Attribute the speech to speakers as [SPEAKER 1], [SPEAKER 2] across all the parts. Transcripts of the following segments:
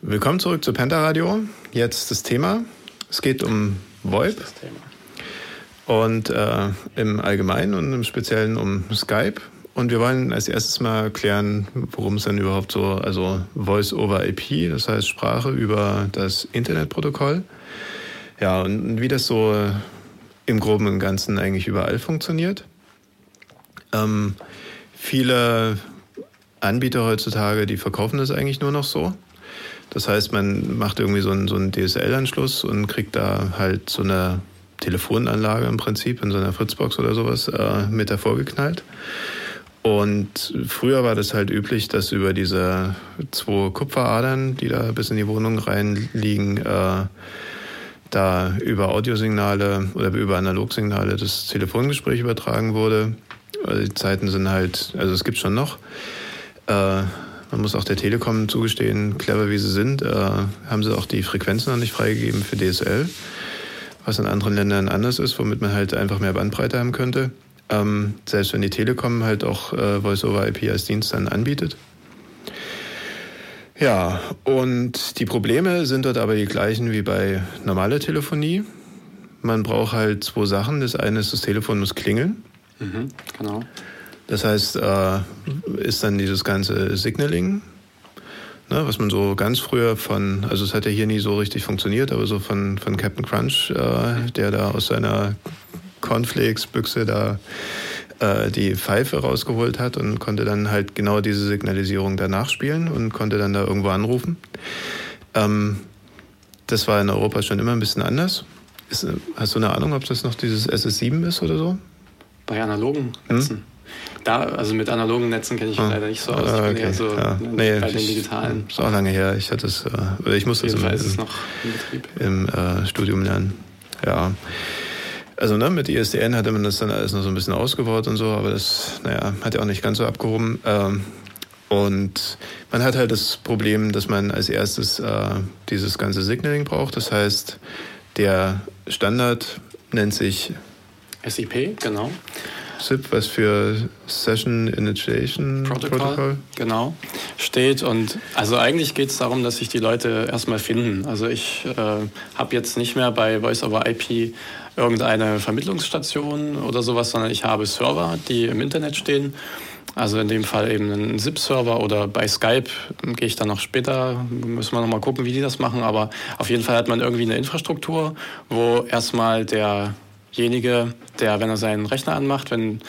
[SPEAKER 1] Willkommen zurück zu Pentaradio. Jetzt das Thema. Es geht um VoIP. Und äh, im Allgemeinen und im Speziellen um Skype. Und wir wollen als erstes mal klären, worum es denn überhaupt so, also Voice over IP, das heißt Sprache über das Internetprotokoll. Ja, und wie das so im Groben und Ganzen eigentlich überall funktioniert. Ähm, viele Anbieter heutzutage, die verkaufen das eigentlich nur noch so. Das heißt, man macht irgendwie so einen, so einen DSL-Anschluss und kriegt da halt so eine Telefonanlage im Prinzip in so einer Fritzbox oder sowas äh, mit davor geknallt. Und früher war das halt üblich, dass über diese zwei Kupferadern, die da bis in die Wohnung reinliegen, äh, da über Audiosignale oder über Analogsignale das Telefongespräch übertragen wurde. Die Zeiten sind halt, also es gibt schon noch. Äh, man muss auch der Telekom zugestehen, clever wie sie sind, äh, haben sie auch die Frequenzen noch nicht freigegeben für DSL, was in anderen Ländern anders ist, womit man halt einfach mehr Bandbreite haben könnte. Ähm, selbst wenn die Telekom halt auch äh, Voice-over-IP als Dienst dann anbietet. Ja, und die Probleme sind dort aber die gleichen wie bei normaler Telefonie. Man braucht halt zwei Sachen. Das eine ist, das Telefon muss klingeln.
[SPEAKER 2] Mhm, genau.
[SPEAKER 1] Das heißt, äh, ist dann dieses ganze Signaling, ne, was man so ganz früher von, also es hat ja hier nie so richtig funktioniert, aber so von, von Captain Crunch, äh, der da aus seiner Cornflakes-Büchse da äh, die Pfeife rausgeholt hat und konnte dann halt genau diese Signalisierung danach spielen und konnte dann da irgendwo anrufen. Ähm, das war in Europa schon immer ein bisschen anders. Ist, hast du eine Ahnung, ob das noch dieses SS7 ist oder so?
[SPEAKER 2] Bei analogen Netzen? Hm? Da, also mit analogen Netzen kenne ich mich ah, leider nicht so aus. Ich
[SPEAKER 1] ah, bin eher
[SPEAKER 2] so
[SPEAKER 1] ja. nee, bei den digitalen. Ist auch lange her. Ich hatte es, äh, ich musste es im, im, im äh, Studium lernen. Ja. Also ne, mit ISDN hatte man das dann alles noch so ein bisschen ausgebaut und so, aber das, naja, hat ja auch nicht ganz so abgehoben. Ähm, und man hat halt das Problem, dass man als erstes äh, dieses ganze Signaling braucht. Das heißt, der Standard nennt sich
[SPEAKER 2] SIP, genau.
[SPEAKER 1] SIP, was für Session Initiation Protocol, Protocol.
[SPEAKER 2] genau steht. Und also eigentlich geht es darum, dass sich die Leute erstmal finden. Also ich äh, habe jetzt nicht mehr bei Voice over IP irgendeine Vermittlungsstation oder sowas, sondern ich habe Server, die im Internet stehen. Also in dem Fall eben einen ZIP-Server oder bei Skype gehe ich dann noch später, müssen wir noch mal gucken, wie die das machen. Aber auf jeden Fall hat man irgendwie eine Infrastruktur, wo erstmal derjenige, der, wenn er seinen Rechner anmacht, wenn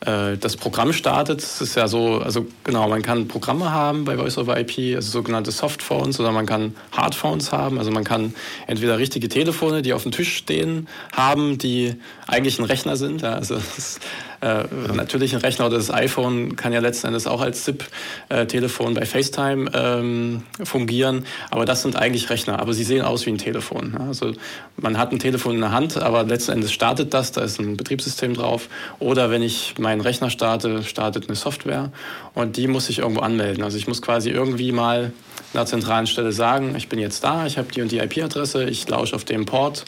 [SPEAKER 2] äh, das Programm startet. Es ist ja so, also genau, man kann Programme haben bei Voice over IP, also sogenannte Softphones, oder man kann Hardphones haben. Also man kann entweder richtige Telefone, die auf dem Tisch stehen, haben, die eigentlich ein Rechner sind. Ja, also das äh, natürlich ein Rechner oder das iPhone kann ja letzten Endes auch als SIP-Telefon bei FaceTime ähm, fungieren, aber das sind eigentlich Rechner, aber sie sehen aus wie ein Telefon. Also man hat ein Telefon in der Hand, aber letzten Endes startet das, da ist ein Betriebssystem drauf. Oder wenn ich meinen Rechner starte, startet eine Software und die muss ich irgendwo anmelden. Also ich muss quasi irgendwie mal einer zentralen Stelle sagen, ich bin jetzt da, ich habe die und die IP-Adresse, ich lausche auf dem Port.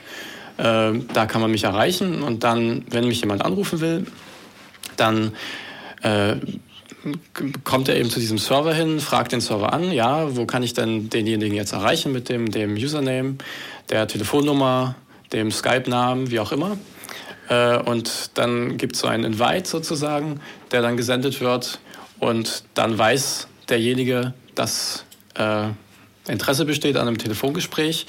[SPEAKER 2] Äh, da kann man mich erreichen und dann, wenn mich jemand anrufen will, dann äh, kommt er eben zu diesem Server hin, fragt den Server an, ja, wo kann ich denn denjenigen jetzt erreichen mit dem, dem Username, der Telefonnummer, dem Skype-Namen, wie auch immer. Äh, und dann gibt es so einen Invite sozusagen, der dann gesendet wird und dann weiß derjenige, dass äh, Interesse besteht an einem Telefongespräch.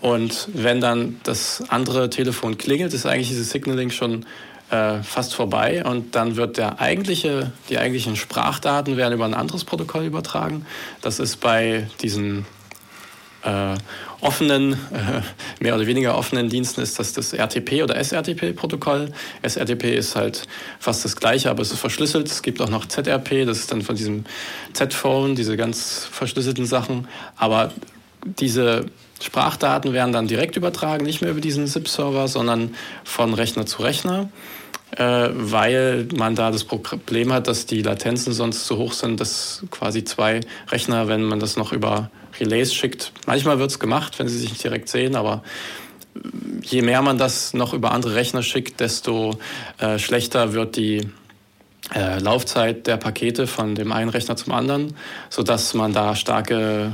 [SPEAKER 2] Und wenn dann das andere Telefon klingelt, ist eigentlich dieses Signaling schon äh, fast vorbei und dann wird der eigentliche, die eigentlichen Sprachdaten werden über ein anderes Protokoll übertragen. Das ist bei diesen äh, offenen, äh, mehr oder weniger offenen Diensten ist das das RTP oder SRTP-Protokoll. SRTP ist halt fast das gleiche, aber es ist verschlüsselt. Es gibt auch noch ZRP, das ist dann von diesem Z-Phone, diese ganz verschlüsselten Sachen. Aber diese Sprachdaten werden dann direkt übertragen, nicht mehr über diesen ZIP-Server, sondern von Rechner zu Rechner, äh, weil man da das Problem hat, dass die Latenzen sonst zu hoch sind, dass quasi zwei Rechner, wenn man das noch über Relays schickt, manchmal wird es gemacht, wenn sie sich nicht direkt sehen, aber je mehr man das noch über andere Rechner schickt, desto äh, schlechter wird die äh, Laufzeit der Pakete von dem einen Rechner zum anderen, sodass man da starke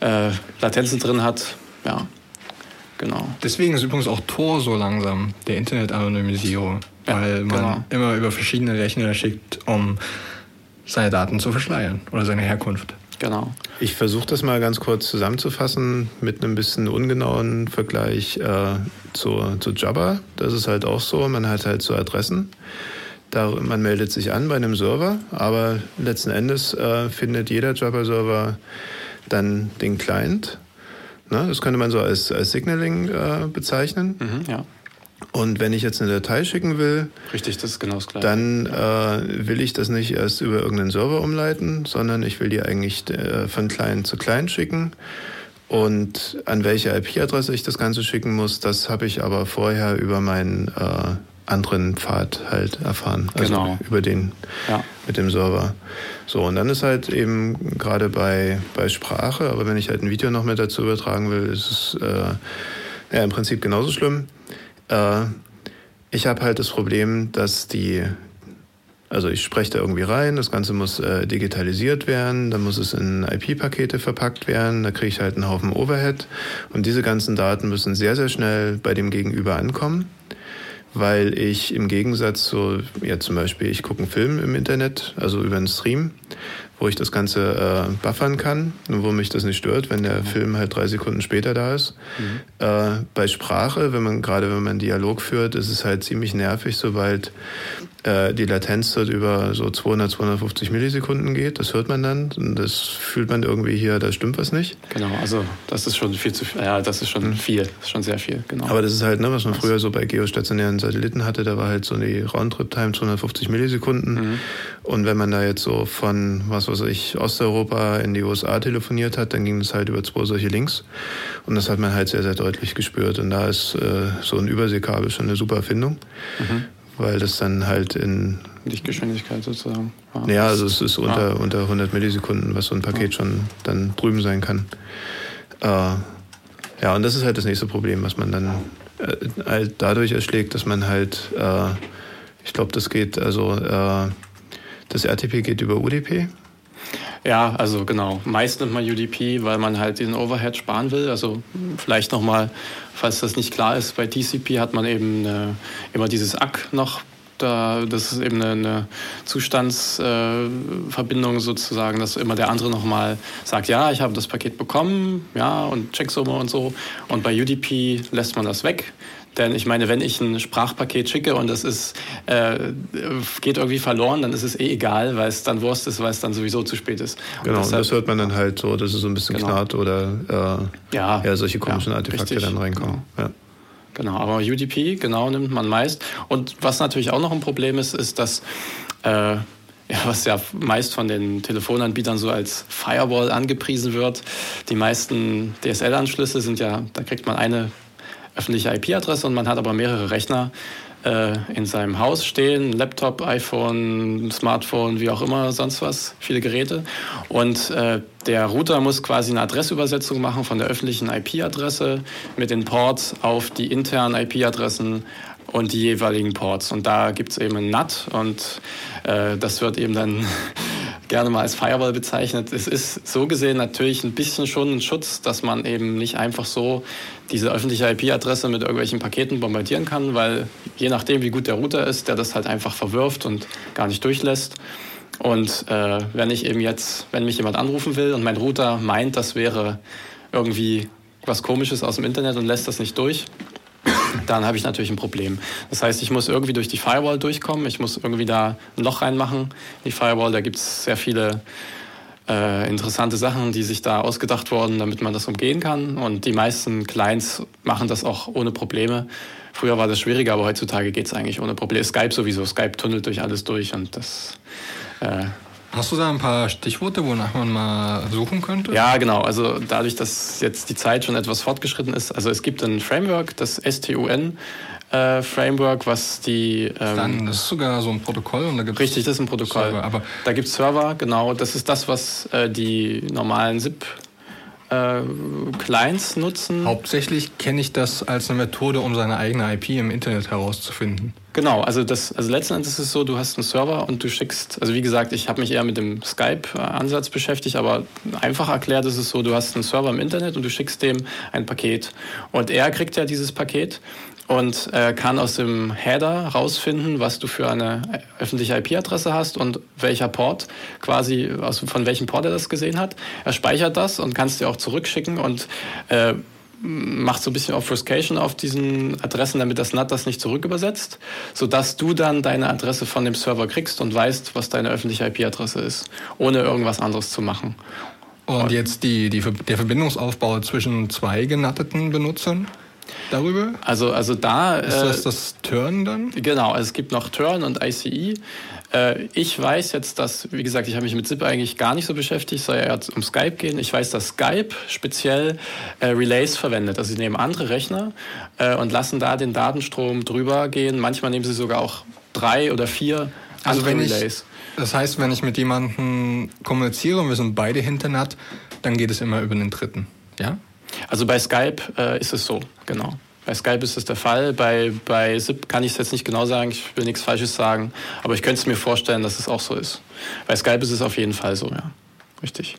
[SPEAKER 2] ja, äh, Latenzen drin hat. Ja, genau.
[SPEAKER 3] Deswegen ist übrigens auch Tor so langsam, der Internet-Anonymisierung. Ja, weil man genau. immer über verschiedene Rechner schickt, um seine Daten zu verschleiern oder seine Herkunft.
[SPEAKER 2] Genau.
[SPEAKER 1] Ich versuche das mal ganz kurz zusammenzufassen mit einem bisschen ungenauen Vergleich äh, zu, zu Jabba. Das ist halt auch so, man hat halt so Adressen. Da, man meldet sich an bei einem Server, aber letzten Endes äh, findet jeder Jabba-Server dann den Client. Ne? Das könnte man so als, als Signaling äh, bezeichnen.
[SPEAKER 2] Mhm, ja.
[SPEAKER 1] Und wenn ich jetzt eine Datei schicken will,
[SPEAKER 2] Richtig, das ist genau das Gleiche.
[SPEAKER 1] dann äh, will ich das nicht erst über irgendeinen Server umleiten, sondern ich will die eigentlich äh, von Client zu Client schicken. Und an welche IP-Adresse ich das Ganze schicken muss, das habe ich aber vorher über meinen äh, anderen Pfad halt erfahren.
[SPEAKER 2] Also genau.
[SPEAKER 1] über den ja. mit dem Server. So, und dann ist halt eben gerade bei, bei Sprache, aber wenn ich halt ein Video noch mit dazu übertragen will, ist es äh, ja im Prinzip genauso schlimm. Äh, ich habe halt das Problem, dass die, also ich spreche da irgendwie rein, das Ganze muss äh, digitalisiert werden, dann muss es in IP-Pakete verpackt werden, da kriege ich halt einen Haufen Overhead und diese ganzen Daten müssen sehr, sehr schnell bei dem Gegenüber ankommen weil ich im Gegensatz zu, ja zum Beispiel, ich gucke einen Film im Internet, also über einen Stream, wo ich das Ganze äh, buffern kann und wo mich das nicht stört, wenn der mhm. Film halt drei Sekunden später da ist. Mhm. Äh, bei Sprache, wenn man gerade wenn man Dialog führt, ist es halt ziemlich nervig, sobald äh, die Latenz dort über so 200, 250 Millisekunden geht. Das hört man dann und das fühlt man irgendwie hier, da stimmt was nicht.
[SPEAKER 2] Genau, also das ist schon viel zu viel. Ja, das ist schon mhm. viel, das ist schon sehr viel, genau.
[SPEAKER 1] Aber das ist halt, ne, was man früher so bei geostationären Satelliten hatte, da war halt so die Roundtrip-Time 250 Millisekunden. Mhm. Und wenn man da jetzt so von, was weiß ich, Osteuropa in die USA telefoniert hat, dann ging das halt über zwei solche Links. Und das hat man halt sehr, sehr deutlich gespürt. Und da ist äh, so ein Überseekabel schon eine super Erfindung. Mhm weil das dann halt in
[SPEAKER 2] Lichtgeschwindigkeit sozusagen.
[SPEAKER 1] Ja, ja also es ist unter, ja. unter 100 Millisekunden, was so ein Paket ja. schon dann drüben sein kann. Äh, ja, und das ist halt das nächste Problem, was man dann äh, halt dadurch erschlägt, dass man halt, äh, ich glaube, das geht, also äh, das RTP geht über UDP.
[SPEAKER 2] Ja, also genau. Meist nimmt man UDP, weil man halt den Overhead sparen will. Also vielleicht nochmal, falls das nicht klar ist, bei TCP hat man eben eine, immer dieses ACK noch da, das ist eben eine, eine Zustandsverbindung äh, sozusagen, dass immer der andere nochmal sagt, ja, ich habe das Paket bekommen, ja, und Checksumme und so. Und bei UDP lässt man das weg. Denn ich meine, wenn ich ein Sprachpaket schicke und das ist, äh, geht irgendwie verloren, dann ist es eh egal, weil es dann Wurst ist, weil es dann sowieso zu spät ist.
[SPEAKER 1] Genau, und deshalb, das hört man dann halt so, dass es so ein bisschen genau. knarrt oder äh, ja, ja, solche komischen ja, Artefakte richtig, dann reinkommen. Genau. Ja.
[SPEAKER 2] Genau, aber UDP, genau, nimmt man meist. Und was natürlich auch noch ein Problem ist, ist, dass äh, ja, was ja meist von den Telefonanbietern so als Firewall angepriesen wird. Die meisten DSL-Anschlüsse sind ja, da kriegt man eine öffentliche IP-Adresse und man hat aber mehrere Rechner äh, in seinem Haus stehen, Laptop, iPhone, Smartphone, wie auch immer, sonst was, viele Geräte. Und äh, der Router muss quasi eine Adressübersetzung machen von der öffentlichen IP-Adresse mit den Ports auf die internen IP-Adressen und die jeweiligen Ports. Und da gibt es eben ein NAT und äh, das wird eben dann gerne mal als Firewall bezeichnet. Es ist so gesehen natürlich ein bisschen schon ein Schutz, dass man eben nicht einfach so diese öffentliche IP-Adresse mit irgendwelchen Paketen bombardieren kann, weil je nachdem, wie gut der Router ist, der das halt einfach verwirft und gar nicht durchlässt. Und äh, wenn ich eben jetzt, wenn mich jemand anrufen will und mein Router meint, das wäre irgendwie was Komisches aus dem Internet und lässt das nicht durch, dann habe ich natürlich ein Problem. Das heißt, ich muss irgendwie durch die Firewall durchkommen, ich muss irgendwie da ein Loch reinmachen. Die Firewall, da gibt es sehr viele äh, interessante Sachen, die sich da ausgedacht wurden, damit man das umgehen kann. Und die meisten Clients machen das auch ohne Probleme. Früher war das schwieriger, aber heutzutage geht es eigentlich ohne Probleme. Skype sowieso, Skype tunnelt durch alles durch und das
[SPEAKER 3] äh, Hast du da ein paar Stichworte, wonach man mal suchen könnte?
[SPEAKER 2] Ja, genau. Also dadurch, dass jetzt die Zeit schon etwas fortgeschritten ist, also es gibt ein Framework, das STUN. Äh, Framework, was die.
[SPEAKER 3] Ähm, Dann, das ist sogar so ein Protokoll und da
[SPEAKER 2] gibt's Richtig, das ist ein Protokoll. Server, aber da gibt es Server, genau. Das ist das, was äh, die normalen SIP äh, Clients nutzen.
[SPEAKER 3] Hauptsächlich kenne ich das als eine Methode, um seine eigene IP im Internet herauszufinden.
[SPEAKER 2] Genau, also das, also letzten Endes ist es so, du hast einen Server und du schickst, also wie gesagt, ich habe mich eher mit dem Skype-Ansatz beschäftigt, aber einfach erklärt ist es so, du hast einen Server im Internet und du schickst dem ein Paket und er kriegt ja dieses Paket und äh, kann aus dem Header rausfinden, was du für eine öffentliche IP-Adresse hast und welcher Port quasi, also von welchem Port er das gesehen hat. Er speichert das und kannst dir auch zurückschicken und äh, macht so ein bisschen Obfuscation auf diesen Adressen, damit das NAT das nicht zurückübersetzt, sodass du dann deine Adresse von dem Server kriegst und weißt, was deine öffentliche IP-Adresse ist, ohne irgendwas anderes zu machen.
[SPEAKER 3] Und jetzt die, die, der Verbindungsaufbau zwischen zwei genatteten Benutzern? Darüber?
[SPEAKER 2] Also, also da.
[SPEAKER 3] Ist das äh, das Turn dann?
[SPEAKER 2] Genau, also es gibt noch Turn und ICE. Äh, ich weiß jetzt, dass, wie gesagt, ich habe mich mit ZIP eigentlich gar nicht so beschäftigt, soll ja um Skype gehen. Ich weiß, dass Skype speziell äh, Relays verwendet. Also sie nehmen andere Rechner und lassen da den Datenstrom drüber gehen. Manchmal nehmen sie sogar auch drei oder vier
[SPEAKER 3] also wenn Relays. Ich, das heißt, wenn ich mit jemandem kommuniziere und wir sind beide hinter NAT, dann geht es immer über den dritten, ja?
[SPEAKER 2] Also bei Skype äh, ist es so, genau. Bei Skype ist es der Fall. Bei, bei SIP kann ich es jetzt nicht genau sagen, ich will nichts Falsches sagen, aber ich könnte es mir vorstellen, dass es auch so ist. Bei Skype ist es auf jeden Fall so, ja. Richtig.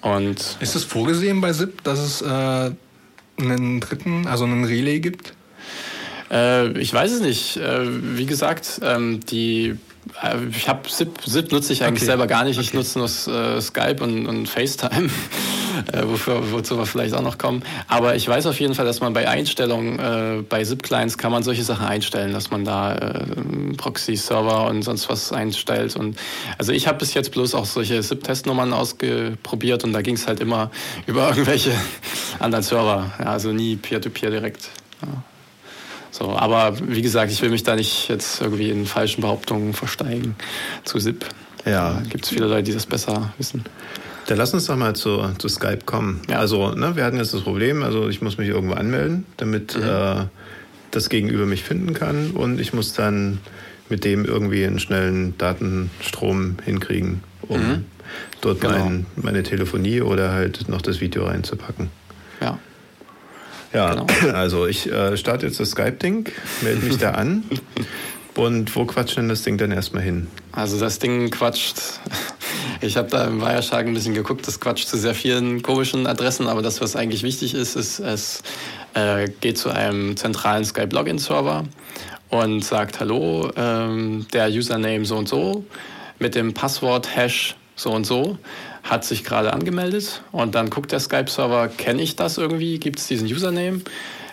[SPEAKER 2] Und
[SPEAKER 3] ist es vorgesehen bei SIP, dass es äh, einen dritten, also einen Relay gibt?
[SPEAKER 2] Äh, ich weiß es nicht. Äh, wie gesagt, ähm, die äh, ich habe SIP, SIP nutze ich eigentlich okay. selber gar nicht. Ich okay. nutze nur äh, Skype und, und FaceTime, äh, wofür, wozu wir vielleicht auch noch kommen. Aber ich weiß auf jeden Fall, dass man bei Einstellungen, äh, bei SIP-Clients kann man solche Sachen einstellen, dass man da äh, Proxy-Server und sonst was einstellt. Und also ich habe bis jetzt bloß auch solche SIP-Testnummern ausprobiert und da ging es halt immer über irgendwelche anderen Server. Ja, also nie Peer-to-Peer -Peer direkt. Ja. So, aber wie gesagt, ich will mich da nicht jetzt irgendwie in falschen Behauptungen versteigen zu SIP. Ja. Da gibt es viele Leute, die das besser wissen.
[SPEAKER 1] Dann lass uns doch mal zu, zu Skype kommen. Ja. Also, ne, wir hatten jetzt das Problem, also ich muss mich irgendwo anmelden, damit mhm. äh, das Gegenüber mich finden kann und ich muss dann mit dem irgendwie einen schnellen Datenstrom hinkriegen, um mhm. dort genau. mein, meine Telefonie oder halt noch das Video reinzupacken.
[SPEAKER 2] Ja.
[SPEAKER 1] Ja, genau. also ich äh, starte jetzt das Skype-Ding, melde mich da an. Und wo quatscht denn das Ding dann erstmal hin?
[SPEAKER 2] Also das Ding quatscht. Ich habe da im Wireshark ein bisschen geguckt, das quatscht zu sehr vielen komischen Adressen, aber das, was eigentlich wichtig ist, ist, es äh, geht zu einem zentralen Skype-Login-Server und sagt, hallo, ähm, der Username so und so mit dem Passwort Hash so und so hat sich gerade angemeldet und dann guckt der Skype-Server, kenne ich das irgendwie, gibt es diesen Username?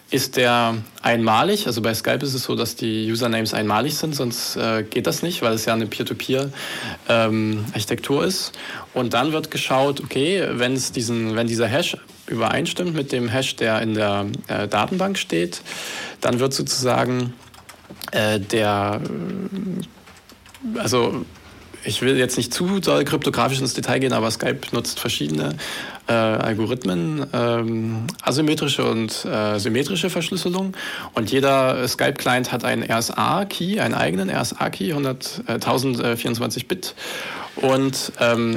[SPEAKER 2] Ist der einmalig? Also bei Skype ist es so, dass die Usernames einmalig sind, sonst äh, geht das nicht, weil es ja eine Peer-to-Peer-Architektur ähm, ist. Und dann wird geschaut, okay, wenn, es diesen, wenn dieser Hash übereinstimmt mit dem Hash, der in der äh, Datenbank steht, dann wird sozusagen äh, der, äh, also ich will jetzt nicht zu doll kryptografisch ins Detail gehen, aber Skype nutzt verschiedene äh, Algorithmen, ähm, asymmetrische und äh, symmetrische Verschlüsselung. Und jeder Skype-Client hat einen RSA-Key, einen eigenen RSA-Key, 1024 Bit, und ähm,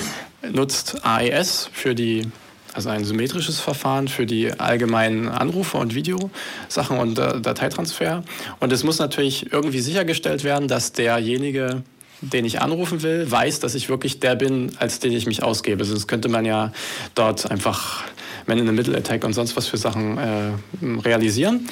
[SPEAKER 2] nutzt AES für die also ein symmetrisches Verfahren für die allgemeinen Anrufe und Videosachen und äh, Dateitransfer. Und es muss natürlich irgendwie sichergestellt werden, dass derjenige, den ich anrufen will, weiß, dass ich wirklich der bin, als den ich mich ausgebe. Sonst könnte man ja dort einfach Man in the Middle Attack und sonst was für Sachen äh, realisieren.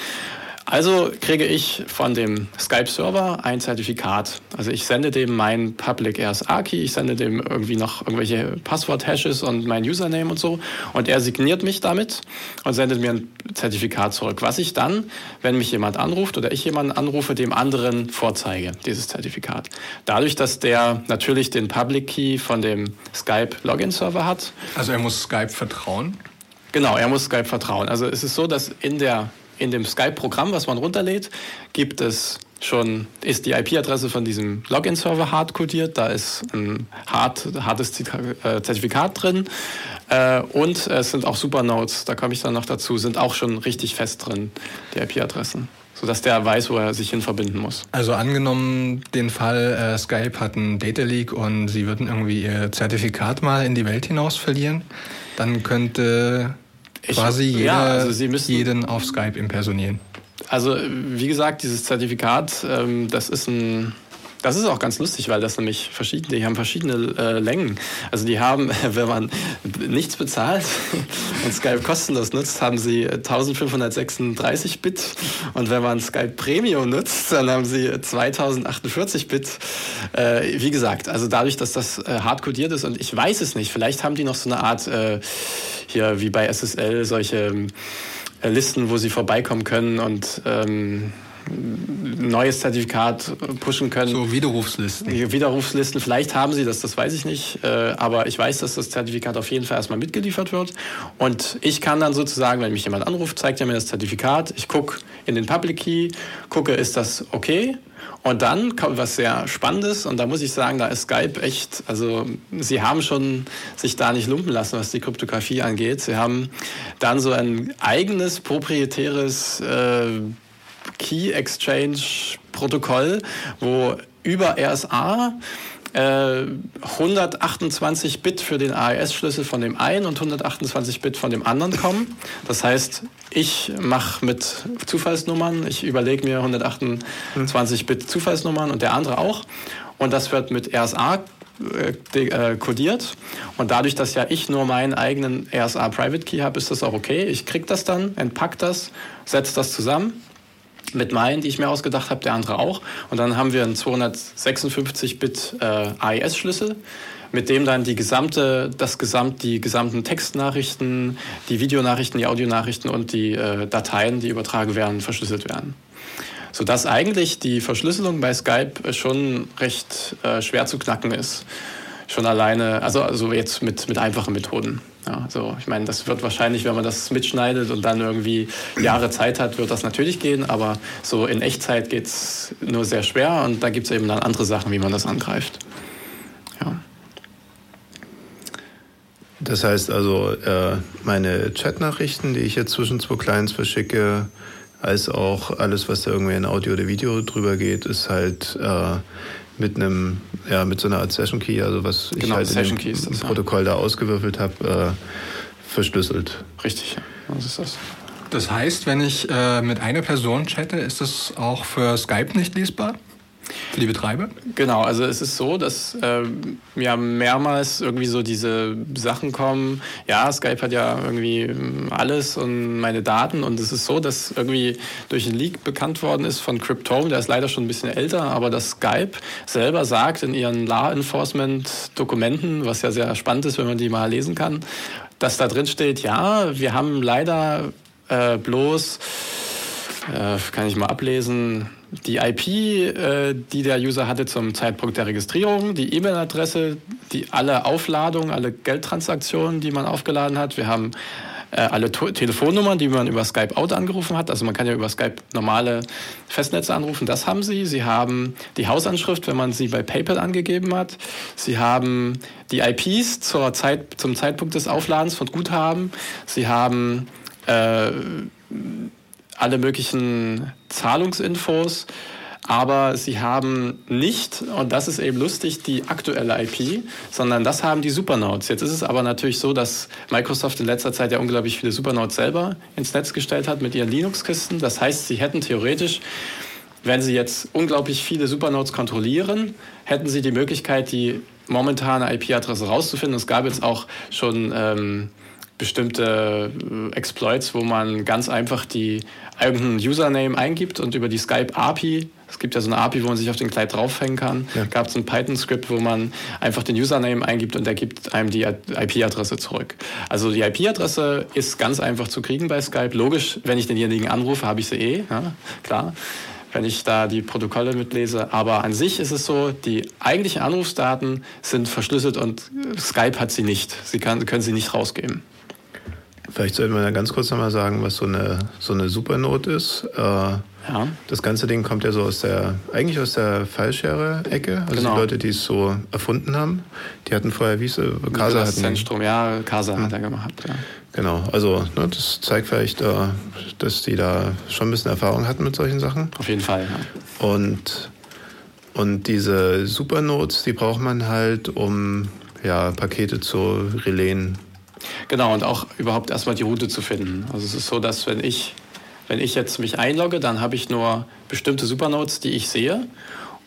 [SPEAKER 2] Also kriege ich von dem Skype-Server ein Zertifikat. Also ich sende dem mein Public RSA-Key, ich sende dem irgendwie noch irgendwelche Passwort-Hashes und mein Username und so. Und er signiert mich damit und sendet mir ein Zertifikat zurück, was ich dann, wenn mich jemand anruft oder ich jemanden anrufe, dem anderen vorzeige, dieses Zertifikat. Dadurch, dass der natürlich den Public Key von dem Skype-Login-Server hat.
[SPEAKER 3] Also er muss Skype vertrauen?
[SPEAKER 2] Genau, er muss Skype vertrauen. Also es ist so, dass in der in dem Skype-Programm, was man runterlädt, gibt es schon, ist die IP-Adresse von diesem Login-Server hart codiert. Da ist ein hart, hartes äh, Zertifikat drin. Äh, und es sind auch Supernodes, da komme ich dann noch dazu, sind auch schon richtig fest drin, die IP-Adressen. Sodass der weiß, wo er sich hin verbinden muss.
[SPEAKER 3] Also angenommen den Fall, äh, Skype hat einen Data Leak und sie würden irgendwie ihr Zertifikat mal in die Welt hinaus verlieren. Dann könnte quasi ich, jeder, ja, also Sie müssen, jeden auf Skype impersonieren.
[SPEAKER 2] Also wie gesagt, dieses Zertifikat, ähm, das ist ein das ist auch ganz lustig, weil das nämlich verschiedene, die haben verschiedene äh, Längen. Also die haben, wenn man nichts bezahlt und Skype kostenlos nutzt, haben sie 1536 Bit und wenn man Skype Premium nutzt, dann haben sie 2048 Bit. Äh, wie gesagt, also dadurch, dass das äh, hart codiert ist und ich weiß es nicht, vielleicht haben die noch so eine Art äh, hier wie bei SSL solche äh, Listen, wo sie vorbeikommen können und ähm, neues Zertifikat pushen können.
[SPEAKER 3] So Widerrufslisten.
[SPEAKER 2] Widerrufslisten, vielleicht haben sie das, das weiß ich nicht. Äh, aber ich weiß, dass das Zertifikat auf jeden Fall erstmal mitgeliefert wird. Und ich kann dann sozusagen, wenn mich jemand anruft, zeigt er mir das Zertifikat. Ich gucke in den Public Key, gucke, ist das okay? Und dann kommt was sehr Spannendes und da muss ich sagen, da ist Skype echt, also sie haben schon sich da nicht lumpen lassen, was die Kryptographie angeht. Sie haben dann so ein eigenes proprietäres äh, Key Exchange Protokoll, wo über RSA 128 äh, Bit für den AES-Schlüssel von dem einen und 128 Bit von dem anderen kommen. Das heißt, ich mache mit Zufallsnummern, ich überlege mir 128 Bit Zufallsnummern und der andere auch. Und das wird mit RSA äh, äh, kodiert. Und dadurch, dass ja ich nur meinen eigenen RSA Private Key habe, ist das auch okay. Ich kriege das dann, entpack das, setze das zusammen mit meinen, die ich mir ausgedacht habe, der andere auch. Und dann haben wir einen 256-Bit äh, AES-Schlüssel, mit dem dann die gesamte, das gesamt, die gesamten Textnachrichten, die Videonachrichten, die Audionachrichten und die äh, Dateien, die übertragen werden, verschlüsselt werden. Sodass eigentlich die Verschlüsselung bei Skype schon recht äh, schwer zu knacken ist. Schon alleine, also, also jetzt mit, mit einfachen Methoden. Ja, so, ich meine, das wird wahrscheinlich, wenn man das mitschneidet und dann irgendwie Jahre Zeit hat, wird das natürlich gehen, aber so in Echtzeit geht es nur sehr schwer und da gibt es eben dann andere Sachen, wie man das angreift. Ja.
[SPEAKER 1] Das heißt also, äh, meine Chatnachrichten, die ich jetzt zwischen zwei Clients verschicke, als auch alles, was da irgendwie in Audio oder Video drüber geht, ist halt äh, mit einem, ja, mit so einer Art Session Key, also was genau, ich halt Session in dem Protokoll ja. da ausgewürfelt habe, äh, verschlüsselt.
[SPEAKER 2] Richtig, ja. Was ist das?
[SPEAKER 3] Das heißt, wenn ich äh, mit einer Person chatte, ist das auch für Skype nicht lesbar? Für die Betreiber?
[SPEAKER 2] Genau, also es ist so, dass äh, ja mehrmals irgendwie so diese Sachen kommen. Ja, Skype hat ja irgendwie ähm, alles und meine Daten und es ist so, dass irgendwie durch einen Leak bekannt worden ist von Cryptome, der ist leider schon ein bisschen älter, aber dass Skype selber sagt in ihren Law Enforcement Dokumenten, was ja sehr spannend ist, wenn man die mal lesen kann, dass da drin steht, ja, wir haben leider äh, bloß, äh, kann ich mal ablesen, die IP, äh, die der User hatte zum Zeitpunkt der Registrierung, die E-Mail-Adresse, die alle Aufladungen, alle Geldtransaktionen, die man aufgeladen hat. Wir haben äh, alle to Telefonnummern, die man über Skype Out angerufen hat. Also man kann ja über Skype normale Festnetze anrufen. Das haben sie. Sie haben die Hausanschrift, wenn man sie bei PayPal angegeben hat. Sie haben die IPs zur Zeit, zum Zeitpunkt des Aufladens von Guthaben. Sie haben äh, alle möglichen Zahlungsinfos, aber sie haben nicht, und das ist eben lustig, die aktuelle IP, sondern das haben die Supernodes. Jetzt ist es aber natürlich so, dass Microsoft in letzter Zeit ja unglaublich viele Supernodes selber ins Netz gestellt hat mit ihren Linux-Kisten. Das heißt, sie hätten theoretisch wenn Sie jetzt unglaublich viele Supernodes kontrollieren, hätten Sie die Möglichkeit, die momentane IP-Adresse rauszufinden. Es gab jetzt auch schon ähm, bestimmte äh, Exploits, wo man ganz einfach die irgendeinen Username eingibt und über die Skype API, es gibt ja so eine API, wo man sich auf den Kleid draufhängen kann, ja. gab es ein Python-Skript, wo man einfach den Username eingibt und der gibt einem die IP-Adresse zurück. Also die IP-Adresse ist ganz einfach zu kriegen bei Skype. Logisch, wenn ich denjenigen anrufe, habe ich sie eh, ja, klar wenn ich da die Protokolle mitlese. Aber an sich ist es so, die eigentlichen Anrufsdaten sind verschlüsselt und Skype hat sie nicht. Sie kann, können sie nicht rausgeben.
[SPEAKER 1] Vielleicht sollten wir ganz kurz nochmal sagen, was so eine, so eine Supernode ist. Äh, ja. Das ganze Ding kommt ja so aus der, eigentlich aus der Fallschere-Ecke. Also genau. die Leute, die es so erfunden haben, die hatten vorher, wie es,
[SPEAKER 2] Casa hatten. Zentrum, ja, Casa hm. hat er gemacht, ja.
[SPEAKER 1] Genau, also ne, das zeigt vielleicht, äh, dass die da schon ein bisschen Erfahrung hatten mit solchen Sachen.
[SPEAKER 2] Auf jeden Fall, ja.
[SPEAKER 1] Und, und diese Supernodes, die braucht man halt, um ja, Pakete zu relayen
[SPEAKER 2] Genau, und auch überhaupt erstmal die Route zu finden. Also es ist so, dass wenn ich, wenn ich jetzt mich einlogge, dann habe ich nur bestimmte Supernodes, die ich sehe.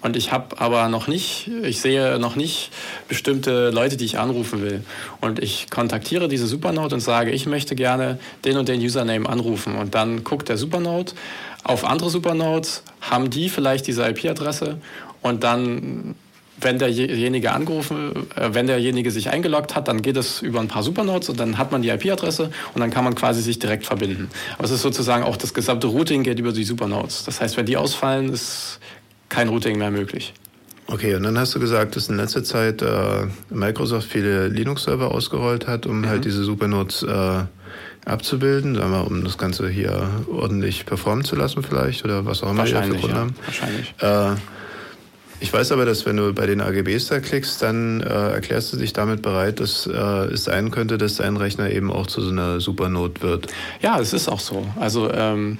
[SPEAKER 2] Und ich habe aber noch nicht, ich sehe noch nicht bestimmte Leute, die ich anrufen will. Und ich kontaktiere diese Supernode und sage, ich möchte gerne den und den Username anrufen. Und dann guckt der Supernode auf andere Supernodes, haben die vielleicht diese IP-Adresse und dann wenn derjenige angerufen, äh, wenn derjenige sich eingeloggt hat, dann geht es über ein paar Supernodes und dann hat man die IP-Adresse und dann kann man quasi sich direkt verbinden. Aber es ist sozusagen auch das gesamte Routing geht über die Supernodes. Das heißt, wenn die ausfallen, ist kein Routing mehr möglich.
[SPEAKER 1] Okay, und dann hast du gesagt, dass in letzter Zeit äh, Microsoft viele Linux-Server ausgerollt hat, um mhm. halt diese Supernodes äh, abzubilden, sagen wir, um das Ganze hier ordentlich performen zu lassen vielleicht oder was auch immer
[SPEAKER 2] ihr für Grund ja, haben. Wahrscheinlich.
[SPEAKER 1] Äh, ich weiß aber, dass wenn du bei den AGBs da klickst, dann äh, erklärst du dich damit bereit, dass äh, es sein könnte, dass dein Rechner eben auch zu so einer Supernode wird.
[SPEAKER 2] Ja, es ist auch so. Also ähm,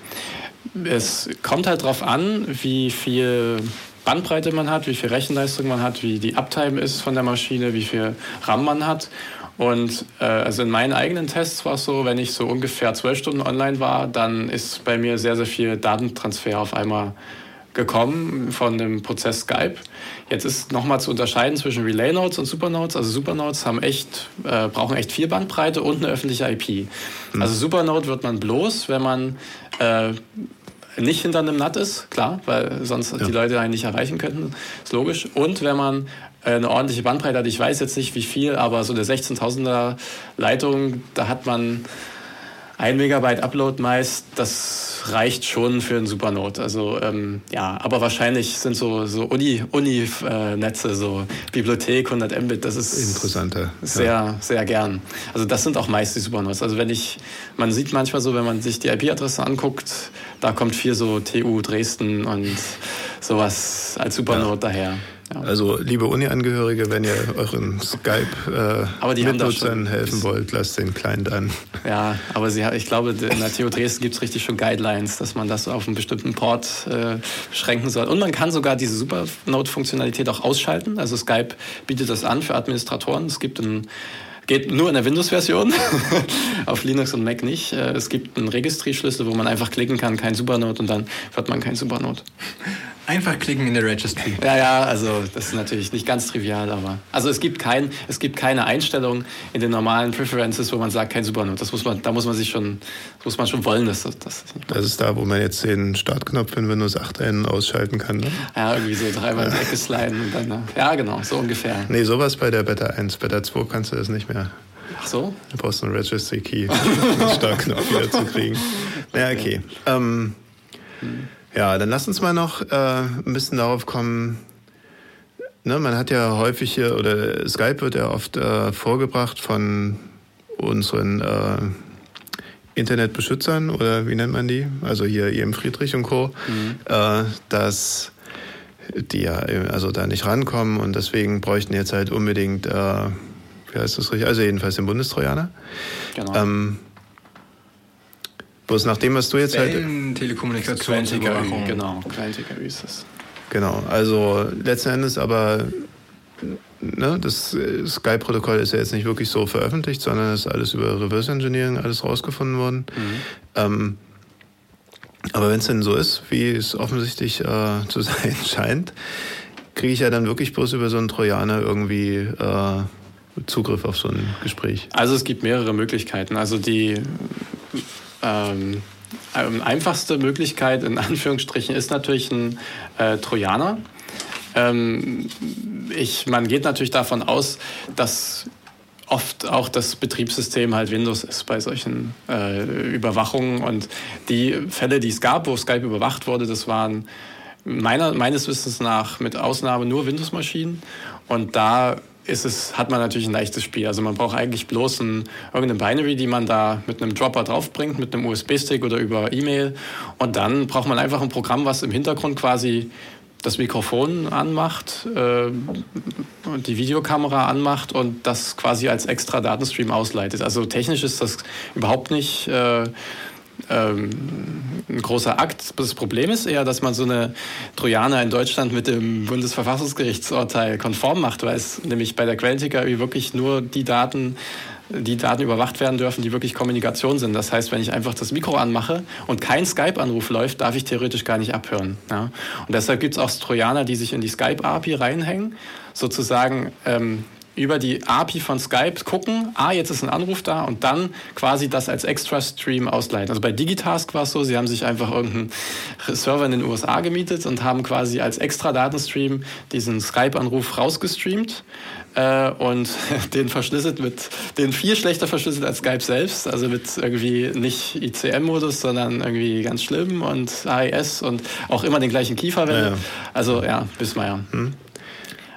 [SPEAKER 2] es kommt halt darauf an, wie viel Bandbreite man hat, wie viel Rechenleistung man hat, wie die Uptime ist von der Maschine, wie viel RAM man hat. Und äh, also in meinen eigenen Tests war es so, wenn ich so ungefähr zwölf Stunden online war, dann ist bei mir sehr, sehr viel Datentransfer auf einmal gekommen von dem Prozess Skype. Jetzt ist nochmal zu unterscheiden zwischen Relay Nodes und Supernodes. Also Supernodes haben echt, äh, brauchen echt viel Bandbreite und eine öffentliche IP. Mhm. Also Supernode wird man bloß, wenn man äh, nicht hinter einem NAT ist, klar, weil sonst ja. die Leute einen nicht erreichen könnten, ist logisch. Und wenn man äh, eine ordentliche Bandbreite hat, ich weiß jetzt nicht wie viel, aber so eine 16.000er Leitung, da hat man ein Megabyte Upload meist, das reicht schon für einen Supernode. Also ähm, ja, aber wahrscheinlich sind so, so Uni-Netze, Uni, äh, so Bibliothek 100 Mbit, das ist
[SPEAKER 1] interessanter.
[SPEAKER 2] Sehr, ja. sehr gern. Also das sind auch meist die Supernodes. Also wenn ich, man sieht manchmal so, wenn man sich die IP-Adresse anguckt, da kommt viel so TU Dresden und sowas als Supernode ja. daher.
[SPEAKER 1] Also, liebe Uni-Angehörige, wenn ihr euren Skype-Mitnutzern äh, helfen wollt, lasst den Client an.
[SPEAKER 2] Ja, aber sie, ich glaube, in der TU Dresden gibt es richtig schon Guidelines, dass man das auf einen bestimmten Port äh, beschränken soll. Und man kann sogar diese Supernode-Funktionalität auch ausschalten. Also Skype bietet das an für Administratoren. Es gibt ein Geht nur in der Windows-Version, auf Linux und Mac nicht. Äh, es gibt einen Registrierschlüssel, wo man einfach klicken kann, kein Supernode und dann wird man kein Supernode.
[SPEAKER 3] Einfach klicken in der Registry.
[SPEAKER 2] Ja, ja, also das ist natürlich nicht ganz trivial, aber also es gibt kein, es gibt keine Einstellung in den normalen Preferences, wo man sagt, kein Supernode. Das muss man, da muss man sich schon, muss man schon wollen, dass das. Das,
[SPEAKER 1] das ist da, wo man jetzt den Startknopf in Windows 8 ein ausschalten kann. Ne?
[SPEAKER 2] Ja, irgendwie so dreimal weggesliden und dann. Ne? Ja, genau, so ungefähr.
[SPEAKER 1] Nee, sowas bei der Beta 1. Beta 2 kannst du das nicht mehr.
[SPEAKER 2] Ach so?
[SPEAKER 1] Du brauchst einen Registry Key, um den Startknopf wieder zu kriegen. Naja, okay. Ähm, hm. Ja, dann lass uns mal noch äh, ein bisschen darauf kommen. Ne, man hat ja häufig hier, oder Skype wird ja oft äh, vorgebracht von unseren äh, Internetbeschützern oder wie nennt man die? Also hier EM Friedrich und Co., mhm. äh, dass die ja also da nicht rankommen und deswegen bräuchten jetzt halt unbedingt, äh, wie heißt das richtig? Also jedenfalls den Bundestrojaner. Genau. Ähm, Bloß nach dem, was du jetzt halt.
[SPEAKER 3] Telekommunikationsüberwachung.
[SPEAKER 2] Genau, Client-TKÜ ist das.
[SPEAKER 1] Genau, also letzten Endes aber. Ne, das Skype-Protokoll ist ja jetzt nicht wirklich so veröffentlicht, sondern ist alles über Reverse Engineering alles rausgefunden worden. Mhm. Ähm, aber wenn es denn so ist, wie es offensichtlich äh, zu sein scheint, kriege ich ja dann wirklich bloß über so einen Trojaner irgendwie äh, Zugriff auf so ein Gespräch.
[SPEAKER 2] Also es gibt mehrere Möglichkeiten. Also die ähm, ähm, einfachste Möglichkeit in Anführungsstrichen ist natürlich ein äh, Trojaner. Ähm, ich, man geht natürlich davon aus, dass oft auch das Betriebssystem halt Windows ist bei solchen äh, Überwachungen. Und die Fälle, die es gab, wo Skype überwacht wurde, das waren meiner, meines Wissens nach mit Ausnahme nur Windows-Maschinen. Und da ist es, hat man natürlich ein leichtes Spiel. Also man braucht eigentlich bloß ein, irgendeine Binary, die man da mit einem Dropper draufbringt, mit einem USB-Stick oder über E-Mail. Und dann braucht man einfach ein Programm, was im Hintergrund quasi das Mikrofon anmacht, äh, die Videokamera anmacht und das quasi als extra Datenstream ausleitet. Also technisch ist das überhaupt nicht äh, ein großer Akt. Das Problem ist eher, dass man so eine Trojaner in Deutschland mit dem Bundesverfassungsgerichtsurteil konform macht, weil es nämlich bei der Quellen-TKÜ wirklich nur die Daten die Daten überwacht werden dürfen, die wirklich Kommunikation sind. Das heißt, wenn ich einfach das Mikro anmache und kein Skype-Anruf läuft, darf ich theoretisch gar nicht abhören. Ja? Und deshalb gibt es auch Trojaner, die sich in die Skype-API reinhängen, sozusagen ähm, über die API von Skype gucken, ah, jetzt ist ein Anruf da und dann quasi das als Extra-Stream ausleiten. Also bei Digitask war es so, sie haben sich einfach irgendeinen Server in den USA gemietet und haben quasi als Extra-Datenstream diesen Skype-Anruf rausgestreamt äh, und den verschlüsselt mit, den viel schlechter verschlüsselt als Skype selbst, also mit irgendwie nicht ICM-Modus, sondern irgendwie ganz schlimm und AES und auch immer den gleichen Key verwendet. Ja, ja. Also ja, Bismeier. Hm.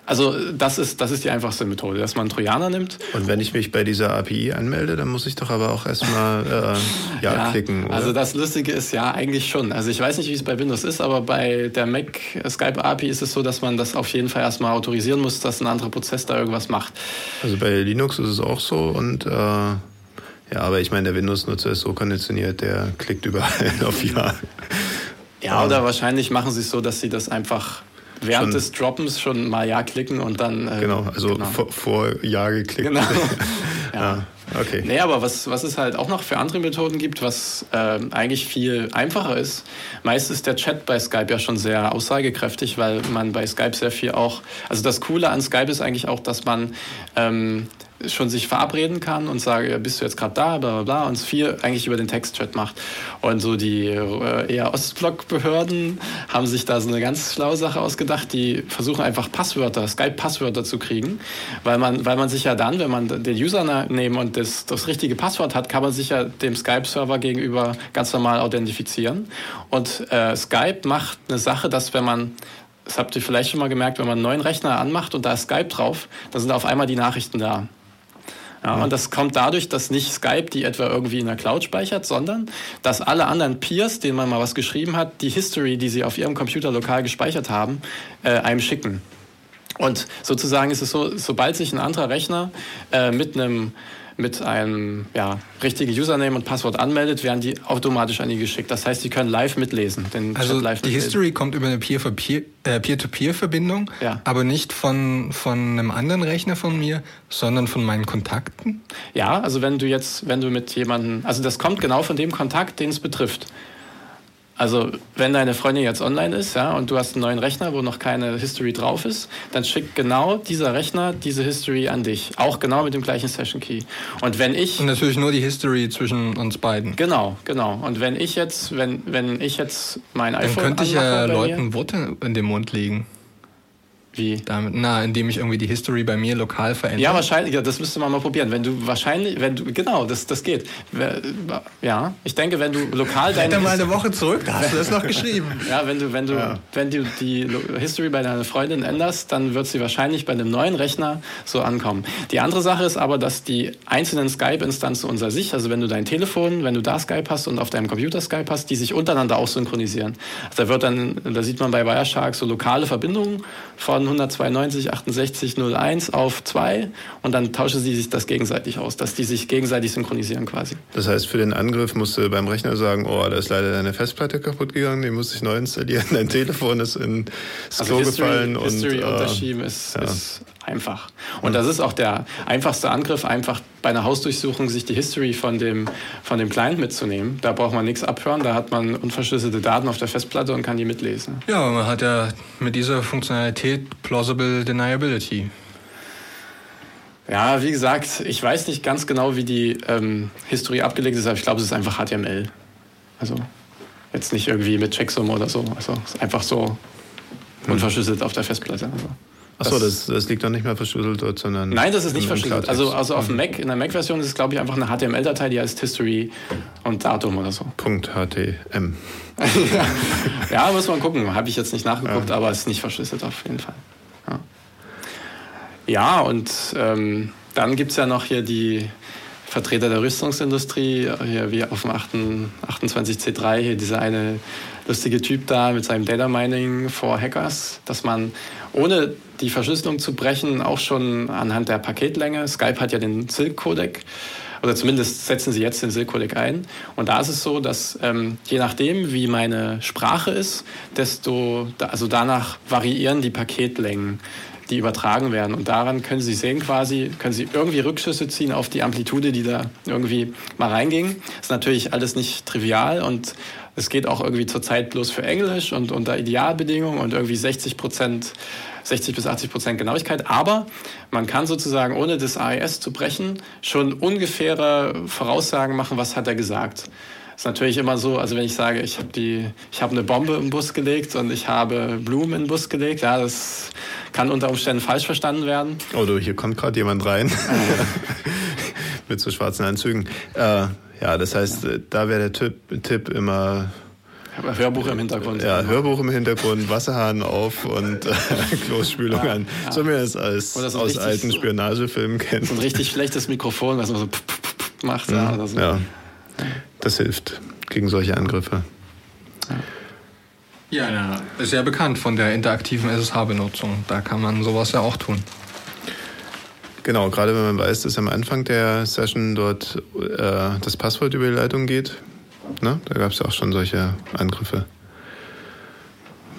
[SPEAKER 2] Also das ist, das ist die einfachste Methode, dass man einen Trojaner nimmt.
[SPEAKER 1] Und wenn ich mich bei dieser API anmelde, dann muss ich doch aber auch erstmal äh, ja, ja, klicken. Oder?
[SPEAKER 2] Also das Lustige ist ja eigentlich schon. Also ich weiß nicht, wie es bei Windows ist, aber bei der Mac Skype API ist es so, dass man das auf jeden Fall erstmal autorisieren muss, dass ein anderer Prozess da irgendwas macht.
[SPEAKER 1] Also bei Linux ist es auch so und äh, ja, aber ich meine, der Windows-Nutzer ist so konditioniert, der klickt überall auf Ja.
[SPEAKER 2] Ja, oder wahrscheinlich machen sie es so, dass sie das einfach während schon, des Droppens schon mal Ja klicken und dann.
[SPEAKER 1] Äh, genau, also genau. Vor, vor, Ja geklickt. Genau.
[SPEAKER 2] ja. ja. Okay. Nee, aber was, was es halt auch noch für andere Methoden gibt, was äh, eigentlich viel einfacher ist, meist ist der Chat bei Skype ja schon sehr aussagekräftig, weil man bei Skype sehr viel auch, also das Coole an Skype ist eigentlich auch, dass man ähm, schon sich verabreden kann und sage, bist du jetzt gerade da, bla bla bla, und es viel eigentlich über den Textchat macht. Und so die äh, eher Ostblock-Behörden haben sich da so eine ganz schlaue Sache ausgedacht, die versuchen einfach Passwörter, Skype-Passwörter zu kriegen, weil man, weil man sich ja dann, wenn man den Username und das, das richtige Passwort hat, kann man sich ja dem Skype-Server gegenüber ganz normal authentifizieren. Und äh, Skype macht eine Sache, dass wenn man das habt ihr vielleicht schon mal gemerkt, wenn man einen neuen Rechner anmacht und da ist Skype drauf, dann sind auf einmal die Nachrichten da. Ja, und das kommt dadurch, dass nicht Skype die etwa irgendwie in der Cloud speichert, sondern dass alle anderen Peers, denen man mal was geschrieben hat, die History, die sie auf ihrem Computer lokal gespeichert haben, äh, einem schicken. Und sozusagen ist es so, sobald sich ein anderer Rechner äh, mit einem mit einem ja, richtigen Username und Passwort anmeldet, werden die automatisch an ihn geschickt. Das heißt, sie können live mitlesen.
[SPEAKER 3] also live die mitlesen. History kommt über eine Peer-to-Peer-Verbindung, äh, ja. aber nicht von, von einem anderen Rechner von mir, sondern von meinen Kontakten?
[SPEAKER 2] Ja, also wenn du jetzt, wenn du mit jemandem, also das kommt genau von dem Kontakt, den es betrifft. Also wenn deine Freundin jetzt online ist ja, und du hast einen neuen Rechner, wo noch keine History drauf ist, dann schickt genau dieser Rechner diese History an dich. Auch genau mit dem gleichen Session Key. Und wenn ich...
[SPEAKER 3] Und natürlich nur die History zwischen uns beiden.
[SPEAKER 2] Genau, genau. Und wenn ich jetzt, wenn, wenn ich jetzt mein iPhone...
[SPEAKER 3] Dann könnte ich ja Leuten Worte in den Mund legen.
[SPEAKER 2] Wie?
[SPEAKER 3] Damit, na, indem ich irgendwie die History bei mir lokal verändere.
[SPEAKER 2] Ja, wahrscheinlich, ja, das müsste man mal probieren. Wenn du wahrscheinlich, wenn du, genau, das, das geht. Ja, ich denke, wenn du lokal
[SPEAKER 3] deine. mal eine Woche zurück, da hast du das noch geschrieben.
[SPEAKER 2] ja, wenn du, wenn du, ja. wenn du die History bei deiner Freundin änderst, dann wird sie wahrscheinlich bei einem neuen Rechner so ankommen. Die andere Sache ist aber, dass die einzelnen Skype-Instanzen unter sich, also wenn du dein Telefon, wenn du da Skype hast und auf deinem Computer Skype hast, die sich untereinander auch synchronisieren. Also da wird dann, da sieht man bei Wireshark so lokale Verbindungen von 192, 68, 01 auf 2 und dann tauschen sie sich das gegenseitig aus, dass die sich gegenseitig synchronisieren quasi.
[SPEAKER 1] Das heißt, für den Angriff musst du beim Rechner sagen, oh, da ist leider deine Festplatte kaputt gegangen, die muss ich neu installieren, dein Telefon ist ins also Klo History, gefallen.
[SPEAKER 2] History und, unterschieben äh, ist, ja. ist einfach. Und das ist auch der einfachste Angriff, einfach bei einer Hausdurchsuchung sich die History von dem, von dem Client mitzunehmen. Da braucht man nichts abhören, da hat man unverschlüsselte Daten auf der Festplatte und kann die mitlesen.
[SPEAKER 3] Ja, man hat ja mit dieser Funktionalität Plausible Deniability.
[SPEAKER 2] Ja, wie gesagt, ich weiß nicht ganz genau, wie die ähm, History abgelegt ist, aber ich glaube, es ist einfach HTML. Also jetzt nicht irgendwie mit Checksum oder so. Also es ist einfach so hm. unverschlüsselt auf der Festplatte. Also.
[SPEAKER 1] Achso, das, das liegt dann nicht mehr verschlüsselt dort, sondern.
[SPEAKER 2] Nein, das ist nicht verschlüsselt. Also, also auf dem Mac, in der Mac-Version ist es, glaube ich, einfach eine HTML-Datei, die heißt History und Datum oder so.
[SPEAKER 1] Punkt HTM.
[SPEAKER 2] ja, muss man gucken. Habe ich jetzt nicht nachgeguckt, ja. aber es ist nicht verschlüsselt auf jeden Fall. Ja, ja und ähm, dann gibt es ja noch hier die Vertreter der Rüstungsindustrie, hier wie auf dem 28C3, hier dieser eine lustige Typ da mit seinem Data Mining for Hackers, dass man ohne die Verschlüsselung zu brechen, auch schon anhand der Paketlänge, Skype hat ja den Silk-Codec, oder zumindest setzen sie jetzt den Silk-Codec ein. Und da ist es so, dass ähm, je nachdem, wie meine Sprache ist, desto, also danach variieren die Paketlängen die übertragen werden. Und daran können Sie sehen quasi, können Sie irgendwie Rückschlüsse ziehen auf die Amplitude, die da irgendwie mal reinging. Ist natürlich alles nicht trivial und es geht auch irgendwie zurzeit bloß für Englisch und unter Idealbedingungen und irgendwie 60 Prozent 60 bis 80 Prozent Genauigkeit. Aber man kann sozusagen, ohne das AES zu brechen, schon ungefähre Voraussagen machen, was hat er gesagt ist natürlich immer so, also wenn ich sage, ich habe die, ich habe eine Bombe im Bus gelegt und ich habe Blumen den Bus gelegt, ja, das kann unter Umständen falsch verstanden werden.
[SPEAKER 1] Oh du, hier kommt gerade jemand rein mit so schwarzen Anzügen. Äh, ja, das heißt, da wäre der Tipp, Tipp immer
[SPEAKER 2] Hörbuch im Hintergrund.
[SPEAKER 1] Ja, Hörbuch im Hintergrund, Wasserhahn auf und äh, Klospülung ja, an. Ja. So wie man es als, aus richtig, alten Spionagefilmen kennt.
[SPEAKER 2] So ein richtig schlechtes Mikrofon, was man so macht. Mhm. Ja, so.
[SPEAKER 1] ja. Das hilft gegen solche Angriffe.
[SPEAKER 3] Ja, ja, ist ja bekannt von der interaktiven SSH-Benutzung. Da kann man sowas ja auch tun.
[SPEAKER 1] Genau, gerade wenn man weiß, dass am Anfang der Session dort äh, das Passwort über die Leitung geht. Ne? Da gab es ja auch schon solche Angriffe.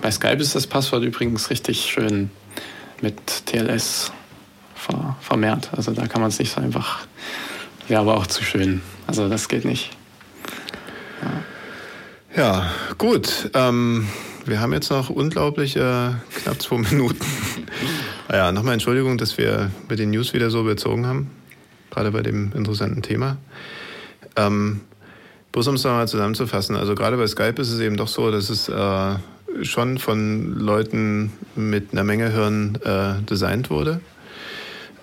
[SPEAKER 2] Bei Skype ist das Passwort übrigens richtig schön mit TLS ver vermehrt. Also da kann man es nicht so einfach. Wäre aber auch zu schön. Also das geht nicht.
[SPEAKER 1] Ja, ja gut. Ähm, wir haben jetzt noch unglaubliche knapp zwei Minuten. ja, nochmal Entschuldigung, dass wir mit den News wieder so bezogen haben. Gerade bei dem interessanten Thema. Ähm, bloß um es nochmal zusammenzufassen. Also gerade bei Skype ist es eben doch so, dass es äh, schon von Leuten mit einer Menge Hirn äh, designt wurde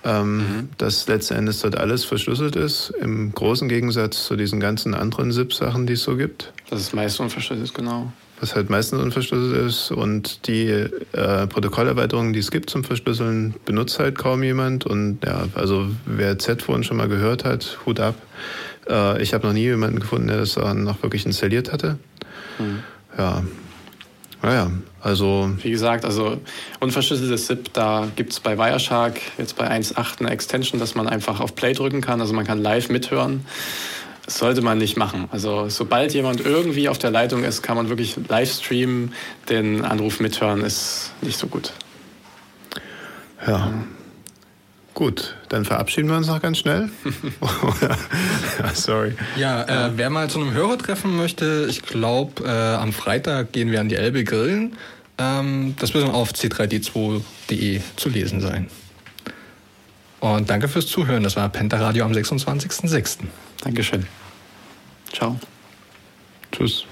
[SPEAKER 1] ähm, mhm. dass letzten Endes dort alles verschlüsselt ist, im großen Gegensatz zu diesen ganzen anderen ZIP-Sachen, die es so gibt.
[SPEAKER 2] Das ist meist unverschlüsselt ist, genau.
[SPEAKER 1] Was halt meistens unverschlüsselt ist und die äh, Protokollerweiterungen, die es gibt zum Verschlüsseln, benutzt halt kaum jemand. Und ja, also wer Z-Phone schon mal gehört hat, Hut ab. Äh, ich habe noch nie jemanden gefunden, der das dann noch wirklich installiert hatte. Mhm. Ja, naja, also.
[SPEAKER 2] Wie gesagt, also unverschlüsseltes SIP, da gibt es bei Wireshark jetzt bei 1.8 eine Extension, dass man einfach auf Play drücken kann. Also man kann live mithören. Das sollte man nicht machen. Also sobald jemand irgendwie auf der Leitung ist, kann man wirklich live streamen. Den Anruf mithören ist nicht so gut.
[SPEAKER 1] Ja. Gut, dann verabschieden wir uns noch ganz schnell.
[SPEAKER 3] ja, sorry. Ja, äh, wer mal zu einem Hörertreffen möchte, ich glaube, äh, am Freitag gehen wir an die Elbe grillen. Ähm, das wird dann auf c3d2.de zu lesen sein. Und danke fürs Zuhören. Das war Pentaradio am 26.06.
[SPEAKER 2] Dankeschön. Ciao.
[SPEAKER 1] Tschüss.